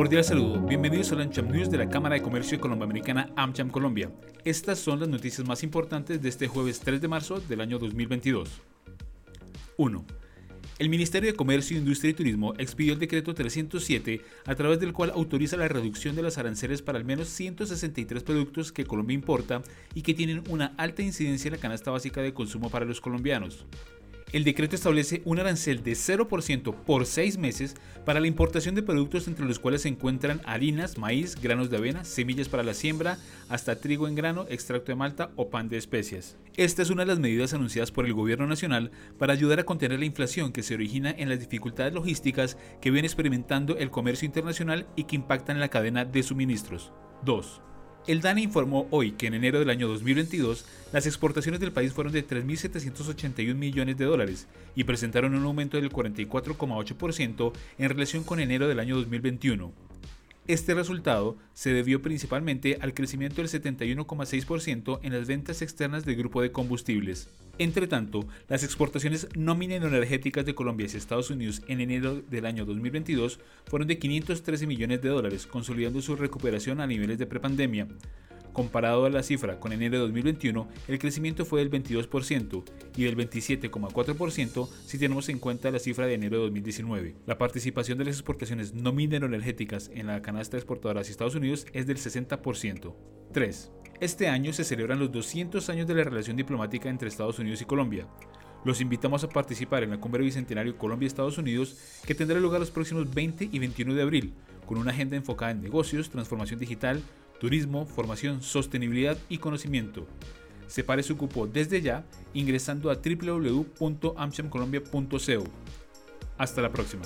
Cordial saludo, bienvenidos al AmCham News de la Cámara de Comercio Colomboamericana AmCham Colombia. Estas son las noticias más importantes de este jueves 3 de marzo del año 2022. 1. El Ministerio de Comercio, Industria y Turismo expidió el decreto 307 a través del cual autoriza la reducción de los aranceles para al menos 163 productos que Colombia importa y que tienen una alta incidencia en la canasta básica de consumo para los colombianos. El decreto establece un arancel de 0% por seis meses para la importación de productos entre los cuales se encuentran harinas, maíz, granos de avena, semillas para la siembra, hasta trigo en grano, extracto de malta o pan de especias. Esta es una de las medidas anunciadas por el gobierno nacional para ayudar a contener la inflación que se origina en las dificultades logísticas que viene experimentando el comercio internacional y que impactan en la cadena de suministros. 2. El DANE informó hoy que en enero del año 2022 las exportaciones del país fueron de 3.781 millones de dólares y presentaron un aumento del 44,8% en relación con enero del año 2021. Este resultado se debió principalmente al crecimiento del 71,6% en las ventas externas del grupo de combustibles. Entre tanto, las exportaciones no minero-energéticas de Colombia hacia Estados Unidos en enero del año 2022 fueron de 513 millones de dólares, consolidando su recuperación a niveles de prepandemia. Comparado a la cifra con enero de 2021, el crecimiento fue del 22% y del 27,4% si tenemos en cuenta la cifra de enero de 2019. La participación de las exportaciones no minero-energéticas en la canasta exportadora hacia Estados Unidos es del 60%. 3. Este año se celebran los 200 años de la relación diplomática entre Estados Unidos y Colombia. Los invitamos a participar en la Cumbre Bicentenario Colombia-Estados Unidos que tendrá lugar los próximos 20 y 21 de abril, con una agenda enfocada en negocios, transformación digital, turismo, formación, sostenibilidad y conocimiento. Separe su cupo desde ya ingresando a www.amchamcolombia.co. Hasta la próxima.